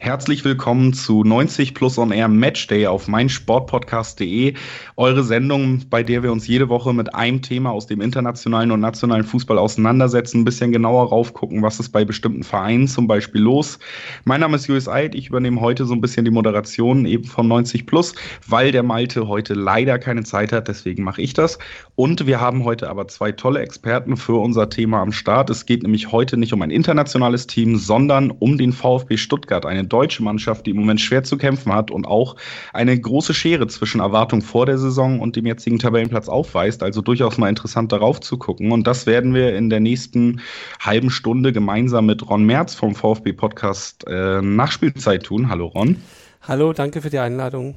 Herzlich willkommen zu 90 Plus On Air Matchday auf meinsportpodcast.de. Eure Sendung, bei der wir uns jede Woche mit einem Thema aus dem internationalen und nationalen Fußball auseinandersetzen, ein bisschen genauer raufgucken, was ist bei bestimmten Vereinen zum Beispiel los. Mein Name ist Julius Eid. Ich übernehme heute so ein bisschen die Moderation eben von 90 Plus, weil der Malte heute leider keine Zeit hat. Deswegen mache ich das. Und wir haben heute aber zwei tolle Experten für unser Thema am Start. Es geht nämlich heute nicht um ein internationales Team, sondern um den VfB Stuttgart, eine deutsche Mannschaft, die im Moment schwer zu kämpfen hat und auch eine große Schere zwischen Erwartung vor der Saison und dem jetzigen Tabellenplatz aufweist. Also durchaus mal interessant darauf zu gucken. Und das werden wir in der nächsten halben Stunde gemeinsam mit Ron Merz vom VfB Podcast äh, Nachspielzeit tun. Hallo Ron. Hallo, danke für die Einladung.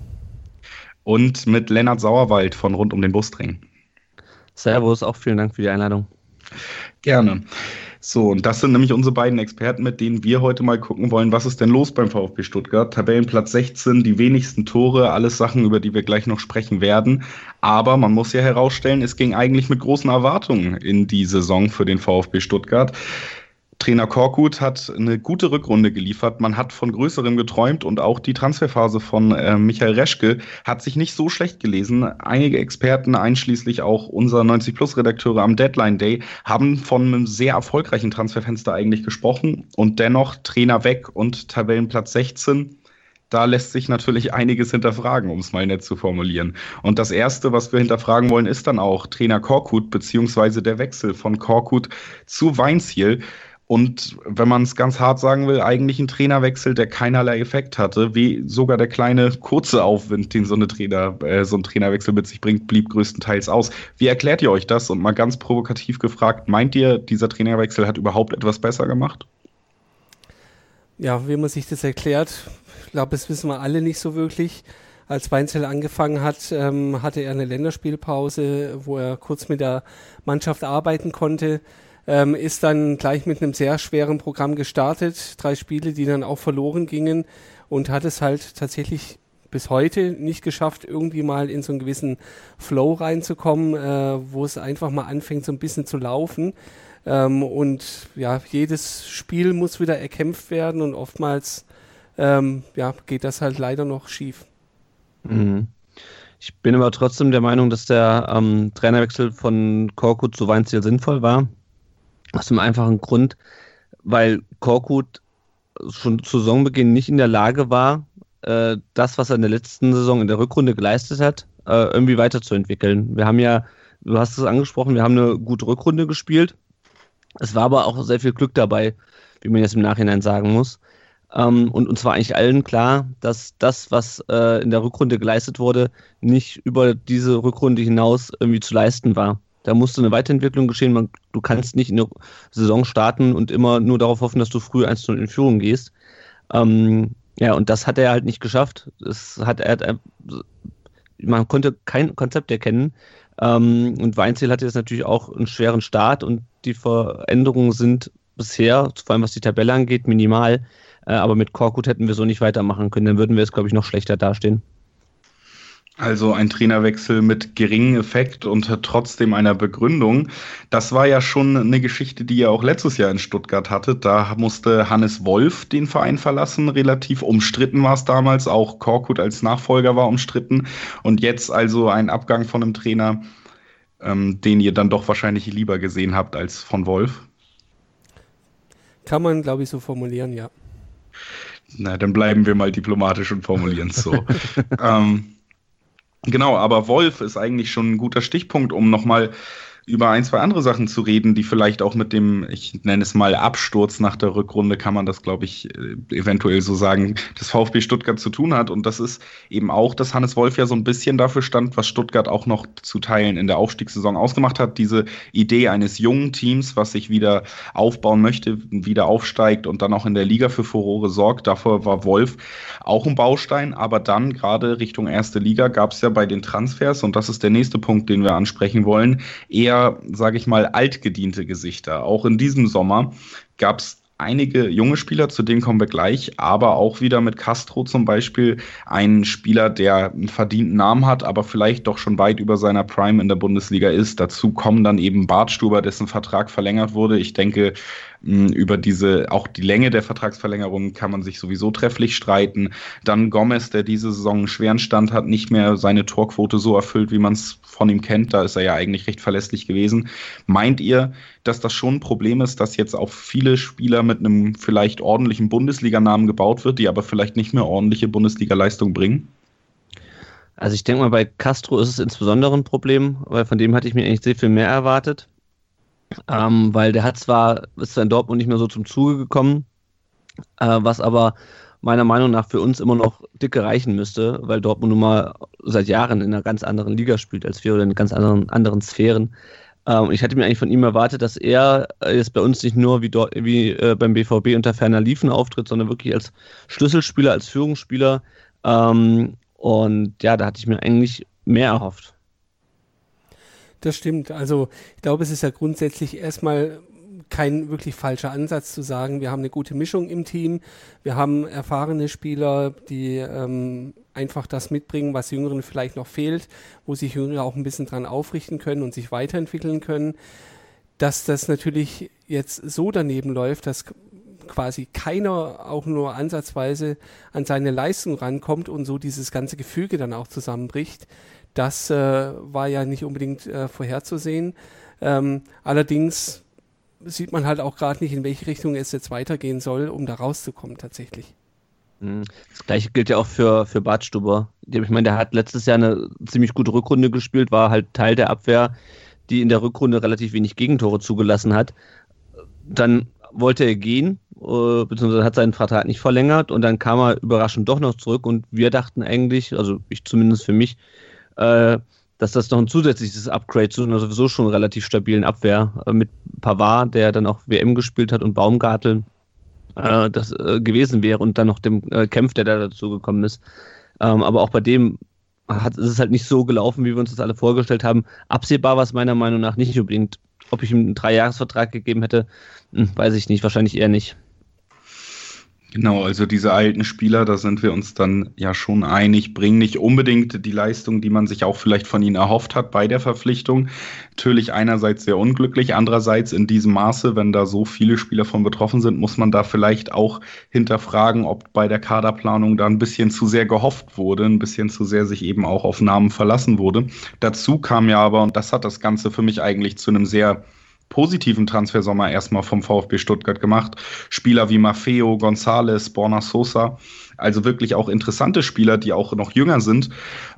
Und mit Lennart Sauerwald von Rund um den Busring. Servus, auch vielen Dank für die Einladung. Gerne. So, und das sind nämlich unsere beiden Experten, mit denen wir heute mal gucken wollen, was ist denn los beim VfB Stuttgart? Tabellenplatz 16, die wenigsten Tore, alles Sachen, über die wir gleich noch sprechen werden. Aber man muss ja herausstellen, es ging eigentlich mit großen Erwartungen in die Saison für den VfB Stuttgart. Trainer Korkut hat eine gute Rückrunde geliefert. Man hat von Größerem geträumt und auch die Transferphase von äh, Michael Reschke hat sich nicht so schlecht gelesen. Einige Experten, einschließlich auch unser 90-Plus-Redakteure am Deadline Day, haben von einem sehr erfolgreichen Transferfenster eigentlich gesprochen. Und dennoch Trainer weg und Tabellenplatz 16 da lässt sich natürlich einiges hinterfragen, um es mal nett zu formulieren. Und das Erste, was wir hinterfragen wollen, ist dann auch Trainer Korkut, beziehungsweise der Wechsel von Korkut zu Weinziel. Und wenn man es ganz hart sagen will, eigentlich ein Trainerwechsel, der keinerlei Effekt hatte, wie sogar der kleine kurze Aufwind, den so, eine Trainer, äh, so ein Trainerwechsel mit sich bringt, blieb größtenteils aus. Wie erklärt ihr euch das? Und mal ganz provokativ gefragt, meint ihr, dieser Trainerwechsel hat überhaupt etwas besser gemacht? Ja, wie man sich das erklärt, ich glaube, das wissen wir alle nicht so wirklich. Als Weinzel angefangen hat, ähm, hatte er eine Länderspielpause, wo er kurz mit der Mannschaft arbeiten konnte ähm, ist dann gleich mit einem sehr schweren Programm gestartet. Drei Spiele, die dann auch verloren gingen und hat es halt tatsächlich bis heute nicht geschafft, irgendwie mal in so einen gewissen Flow reinzukommen, äh, wo es einfach mal anfängt, so ein bisschen zu laufen. Ähm, und ja, jedes Spiel muss wieder erkämpft werden und oftmals ähm, ja, geht das halt leider noch schief. Mhm. Ich bin aber trotzdem der Meinung, dass der ähm, Trainerwechsel von Korkut zu Weinziel sinnvoll war. Aus dem einfachen Grund, weil Korkut schon zu Saisonbeginn nicht in der Lage war, äh, das, was er in der letzten Saison in der Rückrunde geleistet hat, äh, irgendwie weiterzuentwickeln. Wir haben ja, du hast es angesprochen, wir haben eine gute Rückrunde gespielt. Es war aber auch sehr viel Glück dabei, wie man jetzt im Nachhinein sagen muss. Ähm, und uns war eigentlich allen klar, dass das, was äh, in der Rückrunde geleistet wurde, nicht über diese Rückrunde hinaus irgendwie zu leisten war. Da musste eine Weiterentwicklung geschehen. Man, du kannst nicht in der Saison starten und immer nur darauf hoffen, dass du früh 1-0 in Führung gehst. Ähm, ja, und das hat er halt nicht geschafft. Das hat er, man konnte kein Konzept erkennen. Ähm, und Weinziel hatte jetzt natürlich auch einen schweren Start und die Veränderungen sind bisher, vor allem was die Tabelle angeht, minimal. Äh, aber mit Korkut hätten wir so nicht weitermachen können. Dann würden wir es, glaube ich, noch schlechter dastehen. Also ein Trainerwechsel mit geringem Effekt und trotzdem einer Begründung. Das war ja schon eine Geschichte, die ihr auch letztes Jahr in Stuttgart hattet. Da musste Hannes Wolf den Verein verlassen. Relativ umstritten war es damals. Auch Korkut als Nachfolger war umstritten. Und jetzt also ein Abgang von einem Trainer, ähm, den ihr dann doch wahrscheinlich lieber gesehen habt als von Wolf. Kann man, glaube ich, so formulieren, ja. Na, dann bleiben wir mal diplomatisch und formulieren es so. ähm, Genau, aber Wolf ist eigentlich schon ein guter Stichpunkt, um nochmal über ein, zwei andere Sachen zu reden, die vielleicht auch mit dem, ich nenne es mal Absturz nach der Rückrunde, kann man das, glaube ich, äh, eventuell so sagen, des VfB Stuttgart zu tun hat. Und das ist eben auch, dass Hannes Wolf ja so ein bisschen dafür stand, was Stuttgart auch noch zu Teilen in der Aufstiegssaison ausgemacht hat. Diese Idee eines jungen Teams, was sich wieder aufbauen möchte, wieder aufsteigt und dann auch in der Liga für Furore sorgt. Davor war Wolf auch ein Baustein. Aber dann gerade Richtung erste Liga gab es ja bei den Transfers, und das ist der nächste Punkt, den wir ansprechen wollen, eher eher, sage ich mal, altgediente Gesichter. Auch in diesem Sommer gab es einige junge Spieler, zu denen kommen wir gleich, aber auch wieder mit Castro zum Beispiel einen Spieler, der einen verdienten Namen hat, aber vielleicht doch schon weit über seiner Prime in der Bundesliga ist. Dazu kommen dann eben Bartstuber, dessen Vertrag verlängert wurde. Ich denke, über diese, auch die Länge der Vertragsverlängerung kann man sich sowieso trefflich streiten. Dann Gomez, der diese Saison einen schweren Stand hat, nicht mehr seine Torquote so erfüllt, wie man es von ihm kennt. Da ist er ja eigentlich recht verlässlich gewesen. Meint ihr, dass das schon ein Problem ist, dass jetzt auf viele Spieler mit einem vielleicht ordentlichen Bundesliganamen gebaut wird, die aber vielleicht nicht mehr ordentliche Bundesliga-Leistung bringen? Also ich denke mal, bei Castro ist es insbesondere ein Problem, weil von dem hatte ich mir eigentlich sehr viel mehr erwartet. Ähm, weil der hat zwar, ist zwar in Dortmund nicht mehr so zum Zuge gekommen, äh, was aber meiner Meinung nach für uns immer noch dicke reichen müsste, weil Dortmund nun mal seit Jahren in einer ganz anderen Liga spielt als wir oder in ganz anderen, anderen Sphären. Ähm, ich hatte mir eigentlich von ihm erwartet, dass er jetzt bei uns nicht nur wie, dort, wie äh, beim BVB unter ferner Liefen auftritt, sondern wirklich als Schlüsselspieler, als Führungsspieler. Ähm, und ja, da hatte ich mir eigentlich mehr erhofft. Das stimmt. Also ich glaube, es ist ja grundsätzlich erstmal kein wirklich falscher Ansatz zu sagen, wir haben eine gute Mischung im Team, wir haben erfahrene Spieler, die ähm, einfach das mitbringen, was Jüngeren vielleicht noch fehlt, wo sich Jüngere auch ein bisschen dran aufrichten können und sich weiterentwickeln können. Dass das natürlich jetzt so daneben läuft, dass quasi keiner auch nur ansatzweise an seine Leistung rankommt und so dieses ganze Gefüge dann auch zusammenbricht, das äh, war ja nicht unbedingt äh, vorherzusehen. Ähm, allerdings sieht man halt auch gerade nicht, in welche Richtung es jetzt weitergehen soll, um da rauszukommen tatsächlich. Mhm. Das gleiche gilt ja auch für, für Bartstuber. Ich meine, der hat letztes Jahr eine ziemlich gute Rückrunde gespielt, war halt Teil der Abwehr, die in der Rückrunde relativ wenig Gegentore zugelassen hat. Dann wollte er gehen, äh, beziehungsweise hat seinen Vertrag nicht verlängert und dann kam er überraschend doch noch zurück und wir dachten eigentlich, also ich zumindest für mich, äh, dass das noch ein zusätzliches Upgrade zu einer sowieso schon relativ stabilen Abwehr äh, mit Pavard, der dann auch WM gespielt hat, und Baumgartel äh, das äh, gewesen wäre und dann noch dem äh, Kempf, der da dazu gekommen ist. Ähm, aber auch bei dem hat, ist es halt nicht so gelaufen, wie wir uns das alle vorgestellt haben. Absehbar war es meiner Meinung nach nicht unbedingt. Ob ich ihm einen Dreijahresvertrag gegeben hätte, hm, weiß ich nicht, wahrscheinlich eher nicht. Genau, also diese alten Spieler, da sind wir uns dann ja schon einig, bringen nicht unbedingt die Leistung, die man sich auch vielleicht von ihnen erhofft hat bei der Verpflichtung. Natürlich einerseits sehr unglücklich, andererseits in diesem Maße, wenn da so viele Spieler von betroffen sind, muss man da vielleicht auch hinterfragen, ob bei der Kaderplanung da ein bisschen zu sehr gehofft wurde, ein bisschen zu sehr sich eben auch auf Namen verlassen wurde. Dazu kam ja aber, und das hat das Ganze für mich eigentlich zu einem sehr positiven Transfersommer erstmal vom VfB Stuttgart gemacht. Spieler wie Maffeo, González, Borna Sosa, also wirklich auch interessante Spieler, die auch noch jünger sind.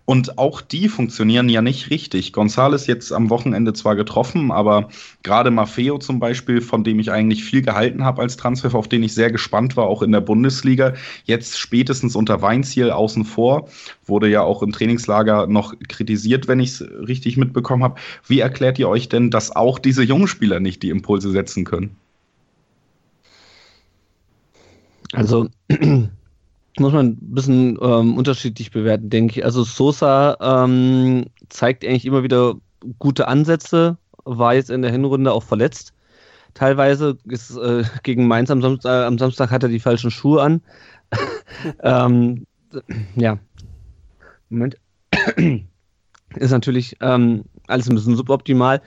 Und auch die funktionieren ja nicht richtig. González jetzt am Wochenende zwar getroffen, aber gerade Maffeo zum Beispiel, von dem ich eigentlich viel gehalten habe als Transfer, auf den ich sehr gespannt war, auch in der Bundesliga, jetzt spätestens unter Weinziel außen vor, wurde ja auch im Trainingslager noch kritisiert, wenn ich es richtig mitbekommen habe. Wie erklärt ihr euch denn, dass auch diese jungen Spieler nicht die Impulse setzen können? Also muss man ein bisschen ähm, unterschiedlich bewerten, denke ich. Also Sosa ähm, zeigt eigentlich immer wieder gute Ansätze, war jetzt in der Hinrunde auch verletzt. Teilweise ist äh, gegen Mainz am Samstag, äh, am Samstag hat er die falschen Schuhe an. ähm, ja. Moment. ist natürlich ähm, alles ein bisschen suboptimal.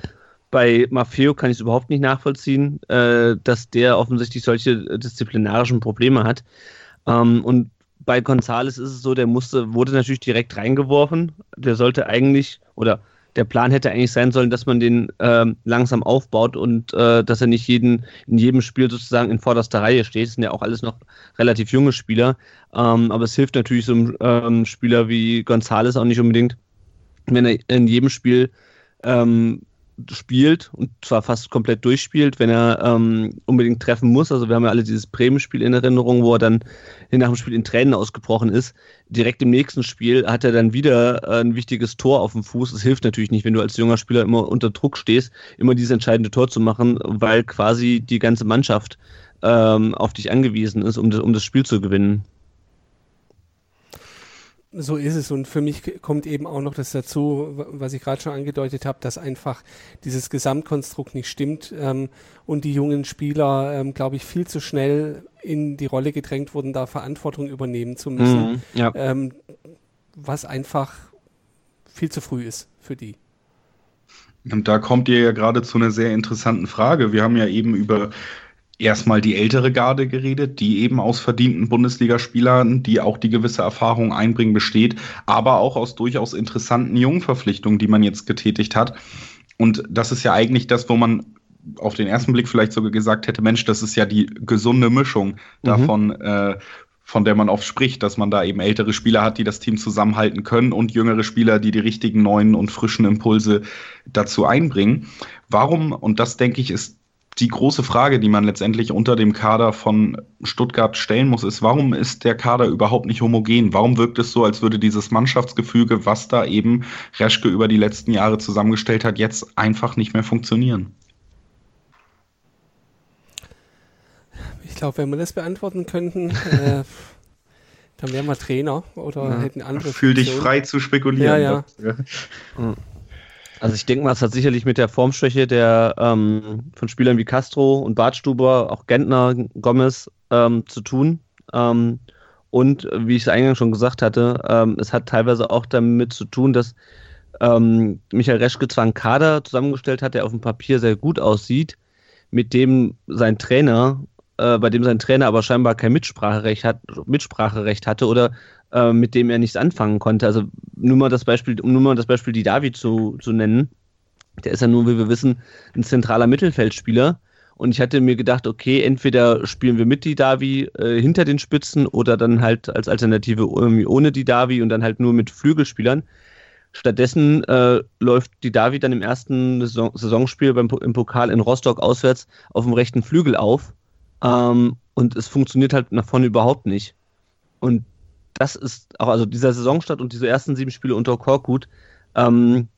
Bei Maffeo kann ich es überhaupt nicht nachvollziehen, äh, dass der offensichtlich solche disziplinarischen Probleme hat. Ähm, und bei Gonzales ist es so, der musste, wurde natürlich direkt reingeworfen. Der sollte eigentlich, oder der Plan hätte eigentlich sein sollen, dass man den ähm, langsam aufbaut und äh, dass er nicht jeden, in jedem Spiel sozusagen in vorderster Reihe steht. Das sind ja auch alles noch relativ junge Spieler. Ähm, aber es hilft natürlich so einem ähm, Spieler wie Gonzales auch nicht unbedingt, wenn er in jedem Spiel ähm, spielt und zwar fast komplett durchspielt, wenn er ähm, unbedingt treffen muss. Also wir haben ja alle dieses Bremen-Spiel in Erinnerung, wo er dann nach dem Spiel in Tränen ausgebrochen ist. Direkt im nächsten Spiel hat er dann wieder äh, ein wichtiges Tor auf dem Fuß. Es hilft natürlich nicht, wenn du als junger Spieler immer unter Druck stehst, immer dieses entscheidende Tor zu machen, weil quasi die ganze Mannschaft ähm, auf dich angewiesen ist, um das, um das Spiel zu gewinnen. So ist es. Und für mich kommt eben auch noch das dazu, was ich gerade schon angedeutet habe, dass einfach dieses Gesamtkonstrukt nicht stimmt ähm, und die jungen Spieler, ähm, glaube ich, viel zu schnell in die Rolle gedrängt wurden, da Verantwortung übernehmen zu müssen, mhm, ja. ähm, was einfach viel zu früh ist für die. Und da kommt ihr ja gerade zu einer sehr interessanten Frage. Wir haben ja eben über erstmal die ältere Garde geredet, die eben aus verdienten Bundesligaspielern, die auch die gewisse Erfahrung einbringen, besteht, aber auch aus durchaus interessanten Jungverpflichtungen, die man jetzt getätigt hat. Und das ist ja eigentlich das, wo man auf den ersten Blick vielleicht sogar gesagt hätte, Mensch, das ist ja die gesunde Mischung mhm. davon, äh, von der man oft spricht, dass man da eben ältere Spieler hat, die das Team zusammenhalten können und jüngere Spieler, die die richtigen neuen und frischen Impulse dazu einbringen. Warum, und das denke ich, ist die große Frage, die man letztendlich unter dem Kader von Stuttgart stellen muss, ist, warum ist der Kader überhaupt nicht homogen? Warum wirkt es so, als würde dieses Mannschaftsgefüge, was da eben Reschke über die letzten Jahre zusammengestellt hat, jetzt einfach nicht mehr funktionieren? Ich glaube, wenn wir das beantworten könnten, äh, dann wären wir Trainer oder ja. hätten andere. Fühl dich frei zu spekulieren. Ja, ja. Also ich denke mal, es hat sicherlich mit der Formschwäche der ähm, von Spielern wie Castro und Bartstuber, auch Gentner, Gomez ähm, zu tun. Ähm, und wie ich es eingangs schon gesagt hatte, ähm, es hat teilweise auch damit zu tun, dass ähm, Michael Reschke zwar einen Kader zusammengestellt hat, der auf dem Papier sehr gut aussieht, mit dem sein Trainer, äh, bei dem sein Trainer aber scheinbar kein Mitspracherecht, hat, Mitspracherecht hatte oder äh, mit dem er nichts anfangen konnte. Also nur mal das Beispiel, um nur mal das Beispiel die David zu, zu nennen. Der ist ja nur, wie wir wissen, ein zentraler Mittelfeldspieler. Und ich hatte mir gedacht, okay, entweder spielen wir mit die Davi äh, hinter den Spitzen oder dann halt als Alternative irgendwie ohne die Davi und dann halt nur mit Flügelspielern. Stattdessen äh, läuft die Davi dann im ersten Saison Saisonspiel beim, im Pokal in Rostock auswärts auf dem rechten Flügel auf. Ähm, und es funktioniert halt nach vorne überhaupt nicht. Und das ist auch, also dieser Saisonstart und diese ersten sieben Spiele unter Korkut, ähm,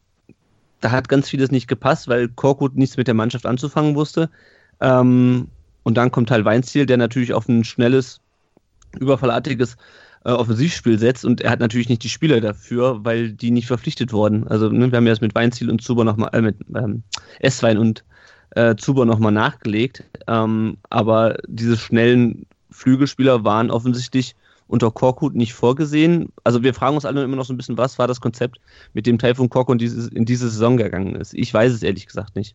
da hat ganz vieles nicht gepasst, weil Korkut nichts mit der Mannschaft anzufangen wusste. Ähm, und dann kommt halt Weinziel, der natürlich auf ein schnelles, überfallartiges äh, Offensivspiel setzt und er hat natürlich nicht die Spieler dafür, weil die nicht verpflichtet wurden. Also ne, wir haben ja das mit Weinziel und Zuber nochmal, äh, mit ähm, Esswein und äh, Zuber nochmal nachgelegt. Ähm, aber diese schnellen Flügelspieler waren offensichtlich unter Korkut nicht vorgesehen. Also wir fragen uns alle immer noch so ein bisschen, was war das Konzept, mit dem Taifun Korkut in, in diese Saison gegangen ist. Ich weiß es ehrlich gesagt nicht.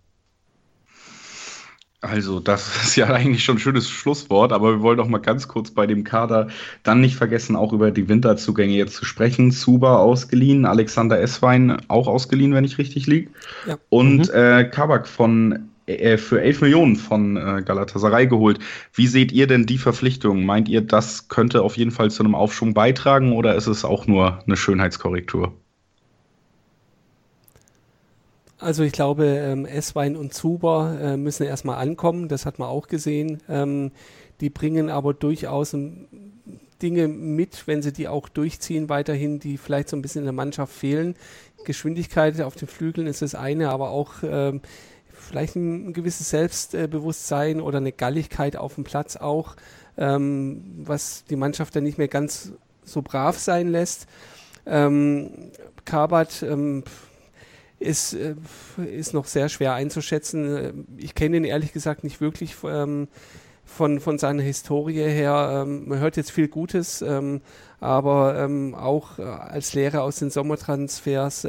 Also, das ist ja eigentlich schon ein schönes Schlusswort, aber wir wollen doch mal ganz kurz bei dem Kader dann nicht vergessen, auch über die Winterzugänge jetzt zu sprechen. Zuba ausgeliehen, Alexander Esswein auch ausgeliehen, wenn ich richtig liege. Ja. Und mhm. äh, Kabak von äh, für 11 Millionen von äh, Galatasaray geholt. Wie seht ihr denn die Verpflichtung? Meint ihr, das könnte auf jeden Fall zu einem Aufschwung beitragen oder ist es auch nur eine Schönheitskorrektur? Also ich glaube, ähm, Esswein und Zuber äh, müssen erstmal ankommen, das hat man auch gesehen. Ähm, die bringen aber durchaus Dinge mit, wenn sie die auch durchziehen weiterhin, die vielleicht so ein bisschen in der Mannschaft fehlen. Geschwindigkeit auf den Flügeln ist das eine, aber auch ähm, vielleicht ein, gewisses Selbstbewusstsein oder eine Galligkeit auf dem Platz auch, ähm, was die Mannschaft dann nicht mehr ganz so brav sein lässt. Ähm, Kabat ähm, ist, äh, ist noch sehr schwer einzuschätzen. Ich kenne ihn ehrlich gesagt nicht wirklich ähm, von, von seiner Historie her. Ähm, man hört jetzt viel Gutes, ähm, aber ähm, auch äh, als Lehrer aus den Sommertransfers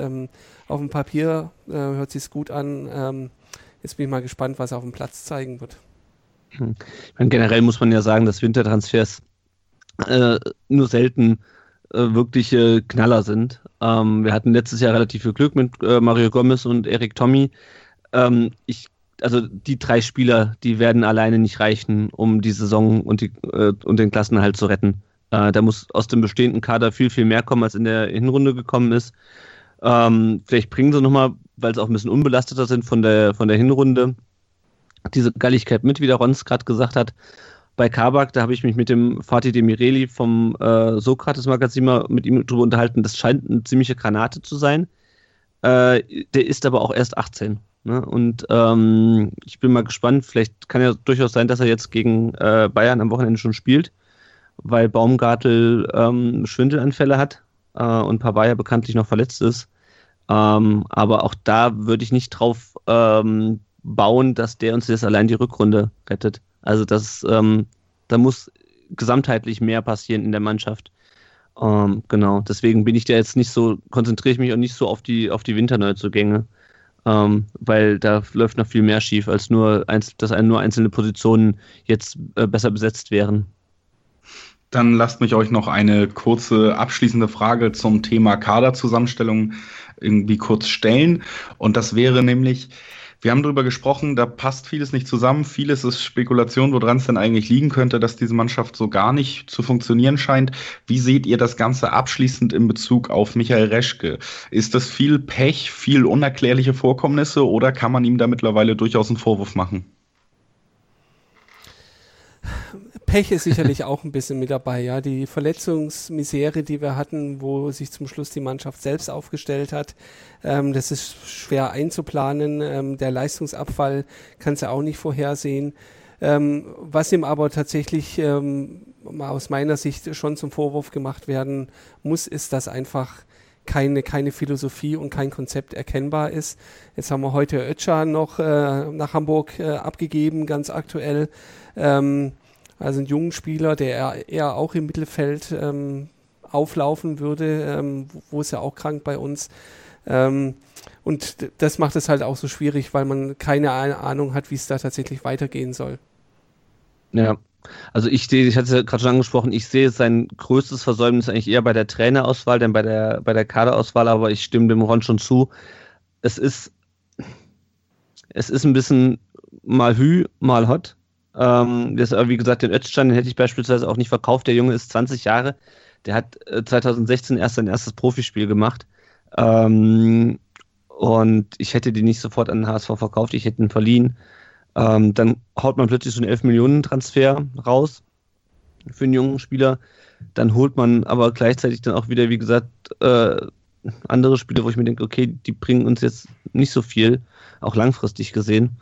auf dem Papier äh, hört sich gut an. Jetzt bin ich mal gespannt, was er auf dem Platz zeigen wird. Hm. Meine, generell muss man ja sagen, dass Wintertransfers äh, nur selten äh, wirkliche Knaller sind. Ähm, wir hatten letztes Jahr relativ viel Glück mit äh, Mario Gomez und Erik Tommy. Ähm, ich, also die drei Spieler, die werden alleine nicht reichen, um die Saison und, die, äh, und den Klassenhalt zu retten. Äh, da muss aus dem bestehenden Kader viel, viel mehr kommen, als in der Hinrunde gekommen ist. Ähm, vielleicht bringen sie nochmal weil sie auch ein bisschen unbelasteter sind von der, von der Hinrunde, diese Galligkeit mit, wie der Rons gerade gesagt hat. Bei Kabak, da habe ich mich mit dem Fatih Demireli vom äh, Sokrates-Magazin mal mit ihm drüber unterhalten. Das scheint eine ziemliche Granate zu sein. Äh, der ist aber auch erst 18. Ne? Und ähm, ich bin mal gespannt. Vielleicht kann ja durchaus sein, dass er jetzt gegen äh, Bayern am Wochenende schon spielt, weil Baumgartel ähm, Schwindelanfälle hat äh, und Pavaya bekanntlich noch verletzt ist. Ähm, aber auch da würde ich nicht drauf ähm, bauen, dass der uns jetzt allein die Rückrunde rettet. Also das, ähm, da muss gesamtheitlich mehr passieren in der Mannschaft. Ähm, genau, deswegen bin ich da jetzt nicht so, konzentriere ich mich auch nicht so auf die, auf die Winterneuzugänge, ähm, weil da läuft noch viel mehr schief, als nur, dass nur einzelne Positionen jetzt äh, besser besetzt wären. Dann lasst mich euch noch eine kurze abschließende Frage zum Thema Kaderzusammenstellung irgendwie kurz stellen. Und das wäre nämlich, wir haben darüber gesprochen, da passt vieles nicht zusammen. Vieles ist Spekulation, woran es denn eigentlich liegen könnte, dass diese Mannschaft so gar nicht zu funktionieren scheint. Wie seht ihr das Ganze abschließend in Bezug auf Michael Reschke? Ist das viel Pech, viel unerklärliche Vorkommnisse oder kann man ihm da mittlerweile durchaus einen Vorwurf machen? Pech ist sicherlich auch ein bisschen mit dabei, ja. Die Verletzungsmisere, die wir hatten, wo sich zum Schluss die Mannschaft selbst aufgestellt hat, ähm, das ist schwer einzuplanen. Ähm, der Leistungsabfall kann sie auch nicht vorhersehen. Ähm, was ihm aber tatsächlich ähm, aus meiner Sicht schon zum Vorwurf gemacht werden muss, ist, dass einfach keine, keine Philosophie und kein Konzept erkennbar ist. Jetzt haben wir heute Ötschan noch äh, nach Hamburg äh, abgegeben, ganz aktuell. Ähm, also einen jungen Spieler, der eher auch im Mittelfeld ähm, auflaufen würde, ähm, wo ist er auch krank bei uns. Ähm, und das macht es halt auch so schwierig, weil man keine Ahnung hat, wie es da tatsächlich weitergehen soll. Ja, also ich sehe, ich hatte es ja gerade schon angesprochen, ich sehe sein größtes Versäumnis eigentlich eher bei der Trainerauswahl, denn bei der, bei der Kaderauswahl, aber ich stimme dem Ron schon zu. Es ist, es ist ein bisschen mal Hü, mal Hot. Ähm, das, wie gesagt, den Özcan, den hätte ich beispielsweise auch nicht verkauft. Der Junge ist 20 Jahre. Der hat 2016 äh, erst sein erstes Profispiel gemacht. Ähm, und ich hätte die nicht sofort an den HSV verkauft, ich hätte ihn verliehen. Ähm, dann haut man plötzlich so einen 11 Millionen Transfer raus für einen jungen Spieler. Dann holt man aber gleichzeitig dann auch wieder, wie gesagt, äh, andere Spieler, wo ich mir denke, okay, die bringen uns jetzt nicht so viel, auch langfristig gesehen.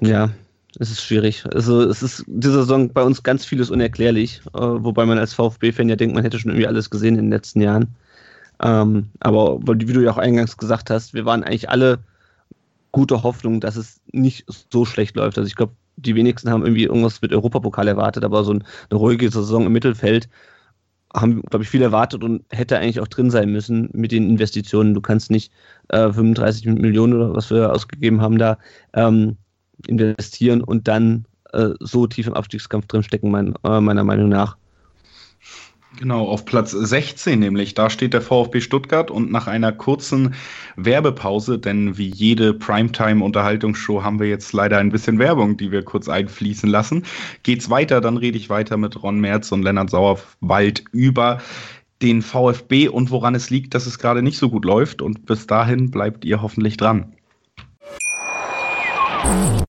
Ja, es ist schwierig. Also es ist diese Saison bei uns ganz vieles unerklärlich, äh, wobei man als VfB-Fan ja denkt, man hätte schon irgendwie alles gesehen in den letzten Jahren. Ähm, aber wie du ja auch eingangs gesagt hast, wir waren eigentlich alle gute Hoffnung, dass es nicht so schlecht läuft. Also ich glaube, die wenigsten haben irgendwie irgendwas mit Europapokal erwartet, aber so eine ruhige Saison im Mittelfeld haben, glaube ich, viel erwartet und hätte eigentlich auch drin sein müssen mit den Investitionen. Du kannst nicht äh, 35 Millionen oder was wir ausgegeben haben da ähm, investieren und dann äh, so tief im Abstiegskampf drinstecken, mein, äh, meiner Meinung nach. Genau, auf Platz 16 nämlich, da steht der VfB Stuttgart und nach einer kurzen Werbepause, denn wie jede Primetime-Unterhaltungsshow haben wir jetzt leider ein bisschen Werbung, die wir kurz einfließen lassen. Geht's weiter, dann rede ich weiter mit Ron Merz und Lennart Sauerwald über den VfB und woran es liegt, dass es gerade nicht so gut läuft und bis dahin bleibt ihr hoffentlich dran.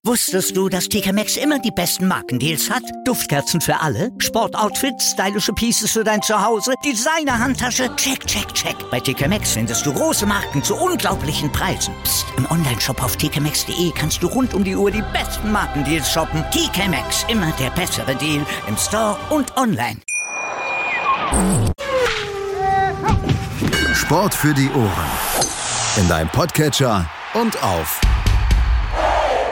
Wusstest du, dass TK Maxx immer die besten Markendeals hat? Duftkerzen für alle, Sportoutfits, stylische Pieces für dein Zuhause, Designer-Handtasche, check, check, check. Bei TK Maxx findest du große Marken zu unglaublichen Preisen. Psst. im Onlineshop auf tkmaxx.de kannst du rund um die Uhr die besten Markendeals shoppen. TK Maxx, immer der bessere Deal im Store und online. Sport für die Ohren. In deinem Podcatcher und auf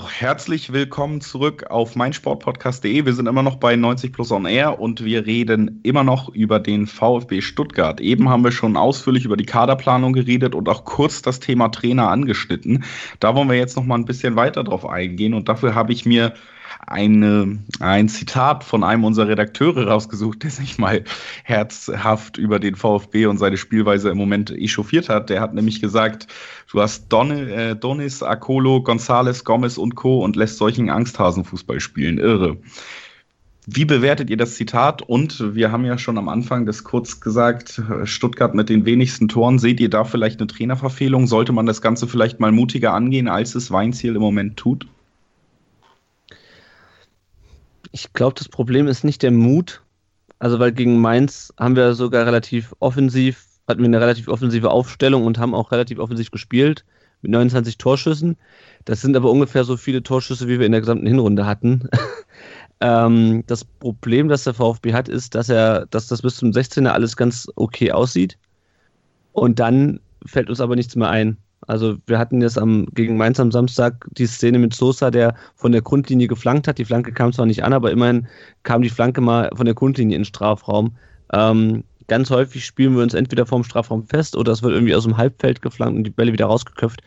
Herzlich willkommen zurück auf meinsportpodcast.de. Wir sind immer noch bei 90 Plus On Air und wir reden immer noch über den VfB Stuttgart. Eben haben wir schon ausführlich über die Kaderplanung geredet und auch kurz das Thema Trainer angeschnitten. Da wollen wir jetzt noch mal ein bisschen weiter drauf eingehen und dafür habe ich mir eine, ein Zitat von einem unserer Redakteure rausgesucht, der sich mal herzhaft über den VfB und seine Spielweise im Moment echauffiert hat. Der hat nämlich gesagt, du hast Don, äh, Donis, Akolo, Gonzales, Gomez und Co. und lässt solchen Angsthasenfußball spielen. Irre. Wie bewertet ihr das Zitat? Und wir haben ja schon am Anfang das kurz gesagt, Stuttgart mit den wenigsten Toren. Seht ihr da vielleicht eine Trainerverfehlung? Sollte man das Ganze vielleicht mal mutiger angehen, als es Weinziel im Moment tut? Ich glaube, das Problem ist nicht der Mut. Also, weil gegen Mainz haben wir sogar relativ offensiv, hatten wir eine relativ offensive Aufstellung und haben auch relativ offensiv gespielt mit 29 Torschüssen. Das sind aber ungefähr so viele Torschüsse, wie wir in der gesamten Hinrunde hatten. ähm, das Problem, das der VfB hat, ist, dass er, dass das bis zum 16er alles ganz okay aussieht. Und dann fällt uns aber nichts mehr ein. Also wir hatten jetzt am, gegen Mainz am Samstag die Szene mit Sosa, der von der Grundlinie geflankt hat. Die Flanke kam zwar nicht an, aber immerhin kam die Flanke mal von der Grundlinie in den Strafraum. Ähm, ganz häufig spielen wir uns entweder vorm Strafraum fest oder es wird irgendwie aus dem Halbfeld geflankt und die Bälle wieder rausgeköpft.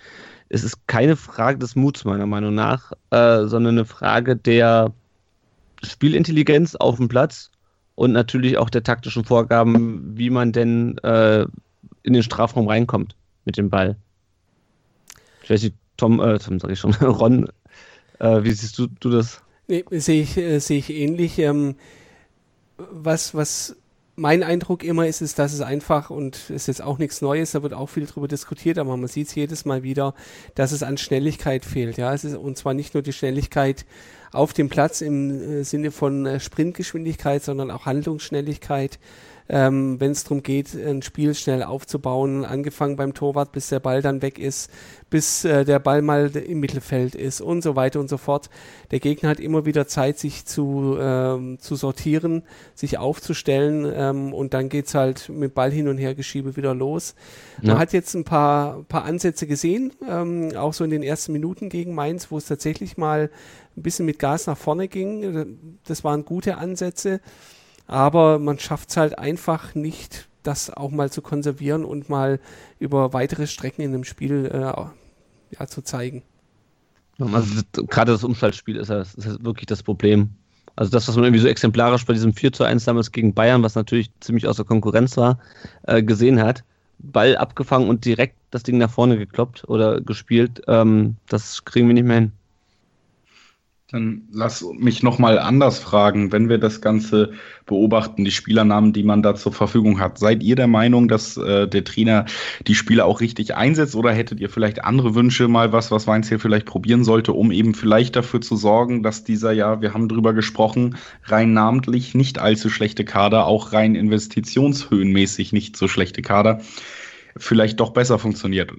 Es ist keine Frage des Muts, meiner Meinung nach, äh, sondern eine Frage der Spielintelligenz auf dem Platz und natürlich auch der taktischen Vorgaben, wie man denn äh, in den Strafraum reinkommt mit dem Ball. Ich weiß nicht, Tom, äh, Tom sag ich schon, Ron, äh, wie siehst du, du das? Nee, sehe ich, äh, sehe ich ähnlich. Ähm, was, was mein Eindruck immer ist, ist, dass es einfach, und es ist jetzt auch nichts Neues, da wird auch viel drüber diskutiert, aber man sieht es jedes Mal wieder, dass es an Schnelligkeit fehlt. Ja, es ist, und zwar nicht nur die Schnelligkeit auf dem Platz im äh, Sinne von äh, Sprintgeschwindigkeit, sondern auch Handlungsschnelligkeit ähm, wenn es darum geht, ein Spiel schnell aufzubauen, angefangen beim Torwart, bis der Ball dann weg ist, bis äh, der Ball mal im Mittelfeld ist und so weiter und so fort. Der Gegner hat immer wieder Zeit, sich zu, ähm, zu sortieren, sich aufzustellen ähm, und dann geht's halt mit Ball hin und her geschiebe wieder los. Ja. Man hat jetzt ein paar, paar Ansätze gesehen, ähm, auch so in den ersten Minuten gegen Mainz, wo es tatsächlich mal ein bisschen mit Gas nach vorne ging. Das waren gute Ansätze aber man schafft es halt einfach nicht, das auch mal zu konservieren und mal über weitere Strecken in einem Spiel äh, ja, zu zeigen. Also, gerade das Umschaltspiel ist, ja, ist wirklich das Problem. Also das, was man irgendwie so exemplarisch bei diesem 4 zu 1 damals gegen Bayern, was natürlich ziemlich außer Konkurrenz war, äh, gesehen hat. Ball abgefangen und direkt das Ding nach vorne gekloppt oder gespielt, ähm, das kriegen wir nicht mehr hin. Dann lass mich nochmal anders fragen, wenn wir das Ganze beobachten, die Spielernamen, die man da zur Verfügung hat. Seid ihr der Meinung, dass äh, der Trainer die Spieler auch richtig einsetzt oder hättet ihr vielleicht andere Wünsche, mal was, was Weinz hier vielleicht probieren sollte, um eben vielleicht dafür zu sorgen, dass dieser ja, wir haben drüber gesprochen, rein namentlich nicht allzu schlechte Kader, auch rein investitionshöhenmäßig nicht so schlechte Kader, vielleicht doch besser funktioniert?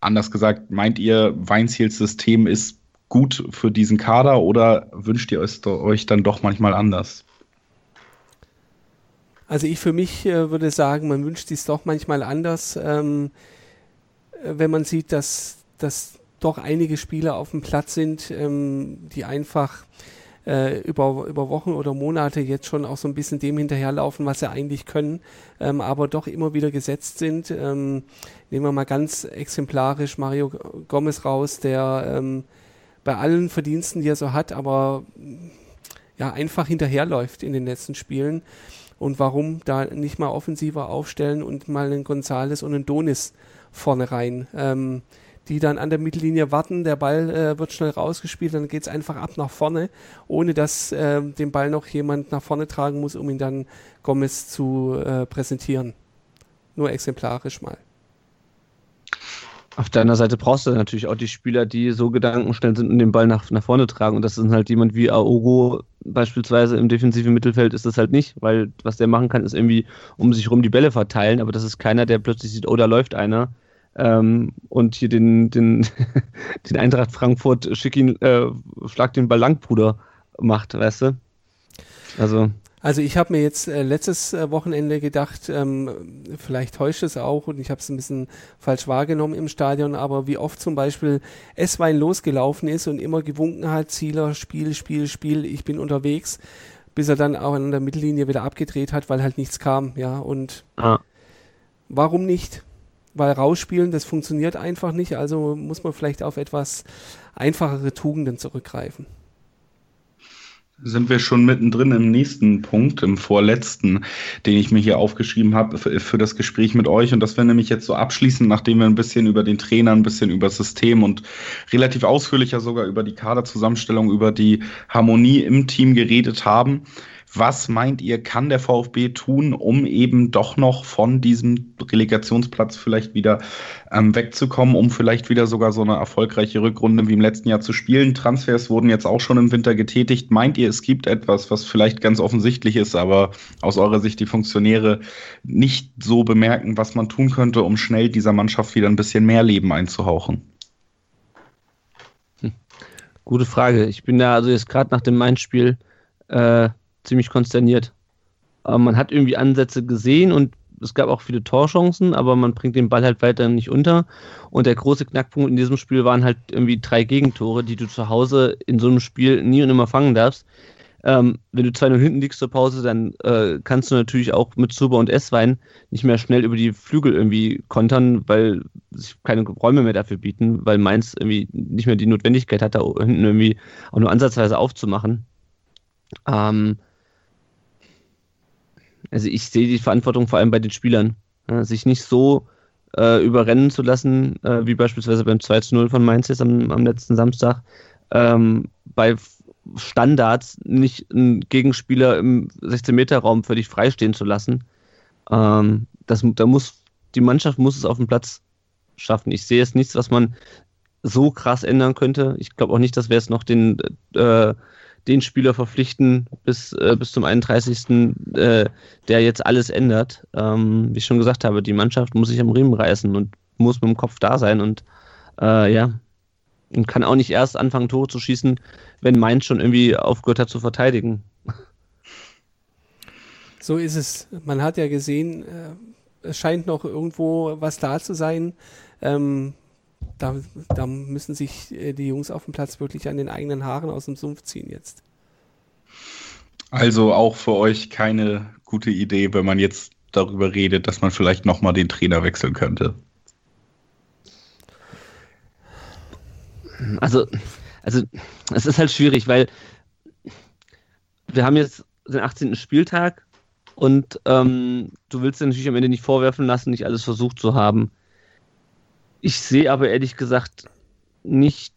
Anders gesagt, meint ihr, Weinziels System ist gut für diesen Kader oder wünscht ihr es euch dann doch manchmal anders? Also ich für mich äh, würde sagen, man wünscht es doch manchmal anders, ähm, äh, wenn man sieht, dass, dass doch einige Spieler auf dem Platz sind, ähm, die einfach äh, über, über Wochen oder Monate jetzt schon auch so ein bisschen dem hinterherlaufen, was sie eigentlich können, ähm, aber doch immer wieder gesetzt sind. Ähm, nehmen wir mal ganz exemplarisch Mario Gomez raus, der ähm, bei allen Verdiensten, die er so hat, aber ja, einfach hinterherläuft in den letzten Spielen. Und warum da nicht mal offensiver aufstellen und mal einen Gonzales und einen Donis vorne rein, ähm, die dann an der Mittellinie warten, der Ball äh, wird schnell rausgespielt, dann geht es einfach ab nach vorne, ohne dass äh, den Ball noch jemand nach vorne tragen muss, um ihn dann Gomez zu äh, präsentieren. Nur exemplarisch mal. Auf deiner Seite brauchst du natürlich auch die Spieler, die so gedankenschnell sind und den Ball nach, nach vorne tragen. Und das ist halt jemand wie Aogo beispielsweise im defensiven Mittelfeld ist das halt nicht, weil was der machen kann, ist irgendwie um sich rum die Bälle verteilen, aber das ist keiner, der plötzlich sieht, oh, da läuft einer. Ähm, und hier den, den, den Eintracht Frankfurt schick ihn, äh, schlag den Ball lang, Bruder, macht, weißt du? Also. Also ich habe mir jetzt äh, letztes äh, Wochenende gedacht, ähm, vielleicht täuscht es auch und ich habe es ein bisschen falsch wahrgenommen im Stadion, aber wie oft zum Beispiel S-Wein losgelaufen ist und immer gewunken hat, Zieler, Spiel, Spiel, Spiel, ich bin unterwegs, bis er dann auch an der Mittellinie wieder abgedreht hat, weil halt nichts kam, ja, und ah. warum nicht? Weil rausspielen, das funktioniert einfach nicht, also muss man vielleicht auf etwas einfachere Tugenden zurückgreifen. Sind wir schon mittendrin im nächsten Punkt, im vorletzten, den ich mir hier aufgeschrieben habe für, für, das Gespräch mit euch. Und das wäre nämlich jetzt so abschließend, nachdem wir ein bisschen über den Trainer, ein bisschen über das System und relativ ausführlicher sogar über die Kaderzusammenstellung, über die Harmonie im Team geredet haben. Was meint ihr, kann der VfB tun, um eben doch noch von diesem Relegationsplatz vielleicht wieder ähm, wegzukommen, um vielleicht wieder sogar so eine erfolgreiche Rückrunde wie im letzten Jahr zu spielen? Transfers wurden jetzt auch schon im Winter getätigt. Meint ihr, es gibt etwas, was vielleicht ganz offensichtlich ist, aber aus eurer Sicht die Funktionäre nicht so bemerken, was man tun könnte, um schnell dieser Mannschaft wieder ein bisschen mehr Leben einzuhauchen? Hm. Gute Frage. Ich bin da also jetzt gerade nach dem Main-Spiel äh, ziemlich konsterniert. Aber man hat irgendwie Ansätze gesehen und es gab auch viele Torchancen, aber man bringt den Ball halt weiter nicht unter. Und der große Knackpunkt in diesem Spiel waren halt irgendwie drei Gegentore, die du zu Hause in so einem Spiel nie und immer fangen darfst. Ähm, wenn du 2-0 hinten liegst zur Pause, dann äh, kannst du natürlich auch mit Super und S-Wein nicht mehr schnell über die Flügel irgendwie kontern, weil sich keine Räume mehr dafür bieten, weil Mainz irgendwie nicht mehr die Notwendigkeit hat, da hinten irgendwie auch nur ansatzweise aufzumachen. Ähm, also ich sehe die Verantwortung vor allem bei den Spielern. Ja, sich nicht so äh, überrennen zu lassen, äh, wie beispielsweise beim 2 0 von Mainz jetzt am, am letzten Samstag, ähm, bei Standards nicht einen Gegenspieler im 16-Meter-Raum völlig freistehen zu lassen. Ähm, das, da muss, die Mannschaft muss es auf dem Platz schaffen. Ich sehe jetzt nichts, was man so krass ändern könnte. Ich glaube auch nicht, dass wir jetzt noch den äh, den Spieler verpflichten bis, äh, bis zum 31., äh, der jetzt alles ändert. Ähm, wie ich schon gesagt habe, die Mannschaft muss sich am Riemen reißen und muss mit dem Kopf da sein und äh, ja, und kann auch nicht erst anfangen, Tore zu schießen, wenn Mainz schon irgendwie aufgehört hat zu verteidigen. So ist es. Man hat ja gesehen, äh, es scheint noch irgendwo was da zu sein. Ähm, da, da müssen sich äh, die Jungs auf dem Platz wirklich an den eigenen Haaren aus dem Sumpf ziehen jetzt. Also auch für euch keine gute Idee, wenn man jetzt darüber redet, dass man vielleicht nochmal den Trainer wechseln könnte. Also, also es ist halt schwierig, weil wir haben jetzt den 18. Spieltag und ähm, du willst dir natürlich am Ende nicht vorwerfen lassen, nicht alles versucht zu haben. Ich sehe aber ehrlich gesagt nicht,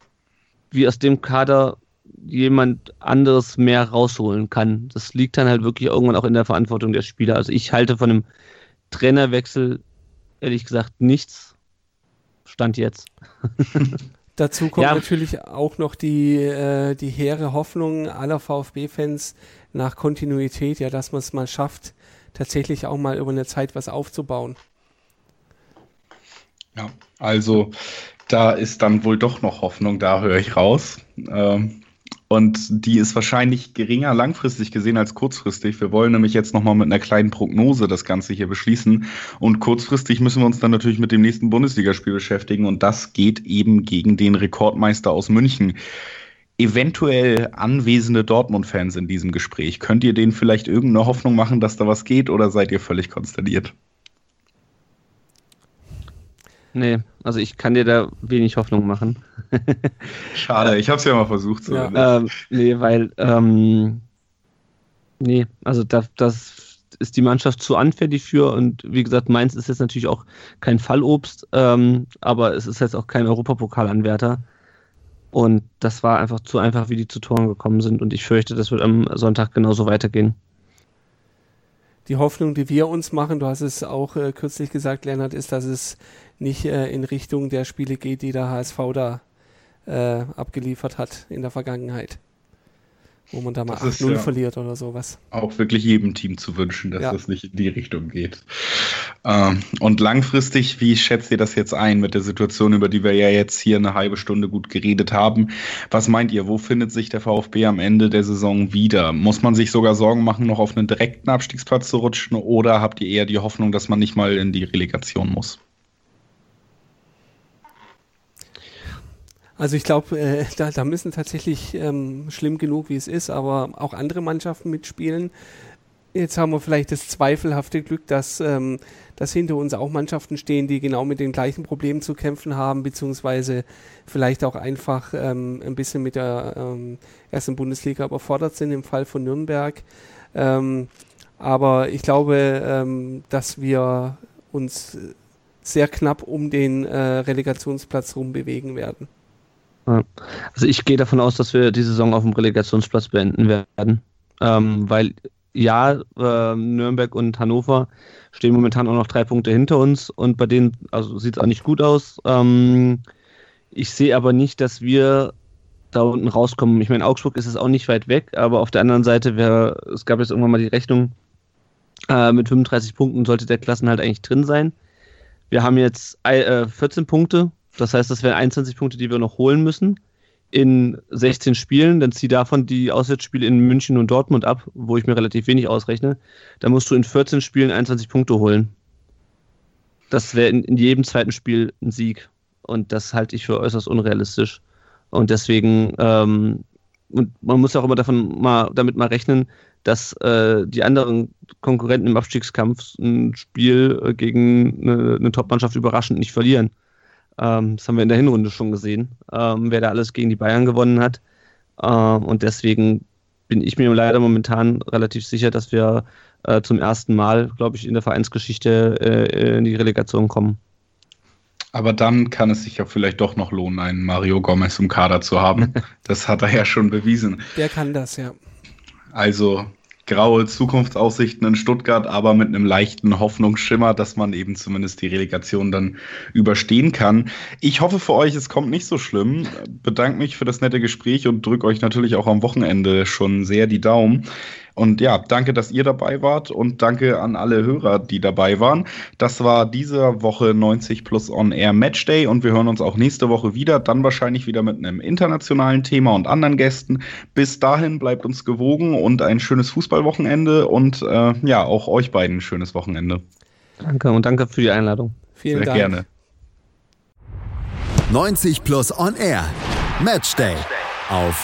wie aus dem Kader jemand anderes mehr rausholen kann. Das liegt dann halt wirklich irgendwann auch in der Verantwortung der Spieler. Also ich halte von einem Trainerwechsel ehrlich gesagt nichts. Stand jetzt. Dazu kommt ja. natürlich auch noch die, äh, die hehre Hoffnung aller VfB-Fans nach Kontinuität, ja, dass man es mal schafft, tatsächlich auch mal über eine Zeit was aufzubauen. Ja, also da ist dann wohl doch noch Hoffnung, da höre ich raus. Ähm, und die ist wahrscheinlich geringer langfristig gesehen als kurzfristig. Wir wollen nämlich jetzt nochmal mit einer kleinen Prognose das Ganze hier beschließen. Und kurzfristig müssen wir uns dann natürlich mit dem nächsten Bundesligaspiel beschäftigen. Und das geht eben gegen den Rekordmeister aus München. Eventuell anwesende Dortmund-Fans in diesem Gespräch. Könnt ihr denen vielleicht irgendeine Hoffnung machen, dass da was geht oder seid ihr völlig konsterniert? Nee, also ich kann dir da wenig Hoffnung machen. Schade, ich habe es ja mal versucht. So ja. ähm, nee, weil, ähm, nee, also da, das ist die Mannschaft zu anfällig für und wie gesagt, Mainz ist jetzt natürlich auch kein Fallobst, ähm, aber es ist jetzt auch kein Europapokalanwärter. Und das war einfach zu einfach, wie die zu Toren gekommen sind. Und ich fürchte, das wird am Sonntag genauso weitergehen die Hoffnung, die wir uns machen, du hast es auch äh, kürzlich gesagt, Lennart, ist, dass es nicht äh, in Richtung der Spiele geht, die der HSV da äh, abgeliefert hat in der Vergangenheit. Wo man da mal 8-0 ja verliert oder sowas. Auch wirklich jedem Team zu wünschen, dass ja. das nicht in die Richtung geht. Ähm, und langfristig, wie schätzt ihr das jetzt ein mit der Situation, über die wir ja jetzt hier eine halbe Stunde gut geredet haben? Was meint ihr, wo findet sich der VfB am Ende der Saison wieder? Muss man sich sogar Sorgen machen, noch auf einen direkten Abstiegsplatz zu rutschen? Oder habt ihr eher die Hoffnung, dass man nicht mal in die Relegation muss? Also ich glaube, äh, da, da müssen tatsächlich ähm, schlimm genug, wie es ist, aber auch andere Mannschaften mitspielen. Jetzt haben wir vielleicht das zweifelhafte Glück, dass, ähm, dass hinter uns auch Mannschaften stehen, die genau mit den gleichen Problemen zu kämpfen haben, beziehungsweise vielleicht auch einfach ähm, ein bisschen mit der ähm, ersten Bundesliga überfordert sind, im Fall von Nürnberg. Ähm, aber ich glaube, ähm, dass wir uns sehr knapp um den äh, Relegationsplatz rum bewegen werden. Also ich gehe davon aus, dass wir die Saison auf dem Relegationsplatz beenden werden, ähm, weil ja, äh, Nürnberg und Hannover stehen momentan auch noch drei Punkte hinter uns und bei denen also sieht es auch nicht gut aus. Ähm, ich sehe aber nicht, dass wir da unten rauskommen. Ich meine, Augsburg ist es auch nicht weit weg, aber auf der anderen Seite wäre, es gab jetzt irgendwann mal die Rechnung, äh, mit 35 Punkten sollte der Klassen halt eigentlich drin sein. Wir haben jetzt äh, 14 Punkte, das heißt, das wären 21 Punkte, die wir noch holen müssen in 16 Spielen, dann zieh davon die Auswärtsspiele in München und Dortmund ab, wo ich mir relativ wenig ausrechne. Da musst du in 14 Spielen 21 Punkte holen. Das wäre in, in, jedem zweiten Spiel ein Sieg. Und das halte ich für äußerst unrealistisch. Und deswegen, ähm, und man muss auch immer davon mal, damit mal rechnen, dass äh, die anderen Konkurrenten im Abstiegskampf ein Spiel äh, gegen eine, eine Top-Mannschaft überraschend nicht verlieren. Ähm, das haben wir in der Hinrunde schon gesehen, ähm, wer da alles gegen die Bayern gewonnen hat. Ähm, und deswegen bin ich mir leider momentan relativ sicher, dass wir äh, zum ersten Mal, glaube ich, in der Vereinsgeschichte äh, in die Relegation kommen. Aber dann kann es sich ja vielleicht doch noch lohnen, einen Mario Gomez im Kader zu haben. Das hat er ja schon bewiesen. Der kann das, ja. Also graue Zukunftsaussichten in Stuttgart, aber mit einem leichten Hoffnungsschimmer, dass man eben zumindest die Relegation dann überstehen kann. Ich hoffe für euch, es kommt nicht so schlimm. Bedanke mich für das nette Gespräch und drücke euch natürlich auch am Wochenende schon sehr die Daumen. Und ja, danke, dass ihr dabei wart und danke an alle Hörer, die dabei waren. Das war diese Woche 90 plus On Air Match Day und wir hören uns auch nächste Woche wieder, dann wahrscheinlich wieder mit einem internationalen Thema und anderen Gästen. Bis dahin bleibt uns gewogen und ein schönes Fußballwochenende und äh, ja, auch euch beiden ein schönes Wochenende. Danke und danke für die Einladung. Vielen Sehr Dank. gerne. 90 plus On Air Match Day auf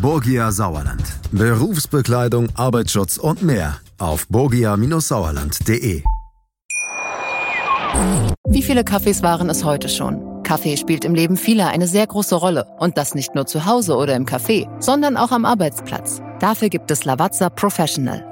Borgia Sauerland. Berufsbekleidung, Arbeitsschutz und mehr auf borgia-sauerland.de. Wie viele Kaffees waren es heute schon? Kaffee spielt im Leben vieler eine sehr große Rolle. Und das nicht nur zu Hause oder im Café, sondern auch am Arbeitsplatz. Dafür gibt es Lavazza Professional.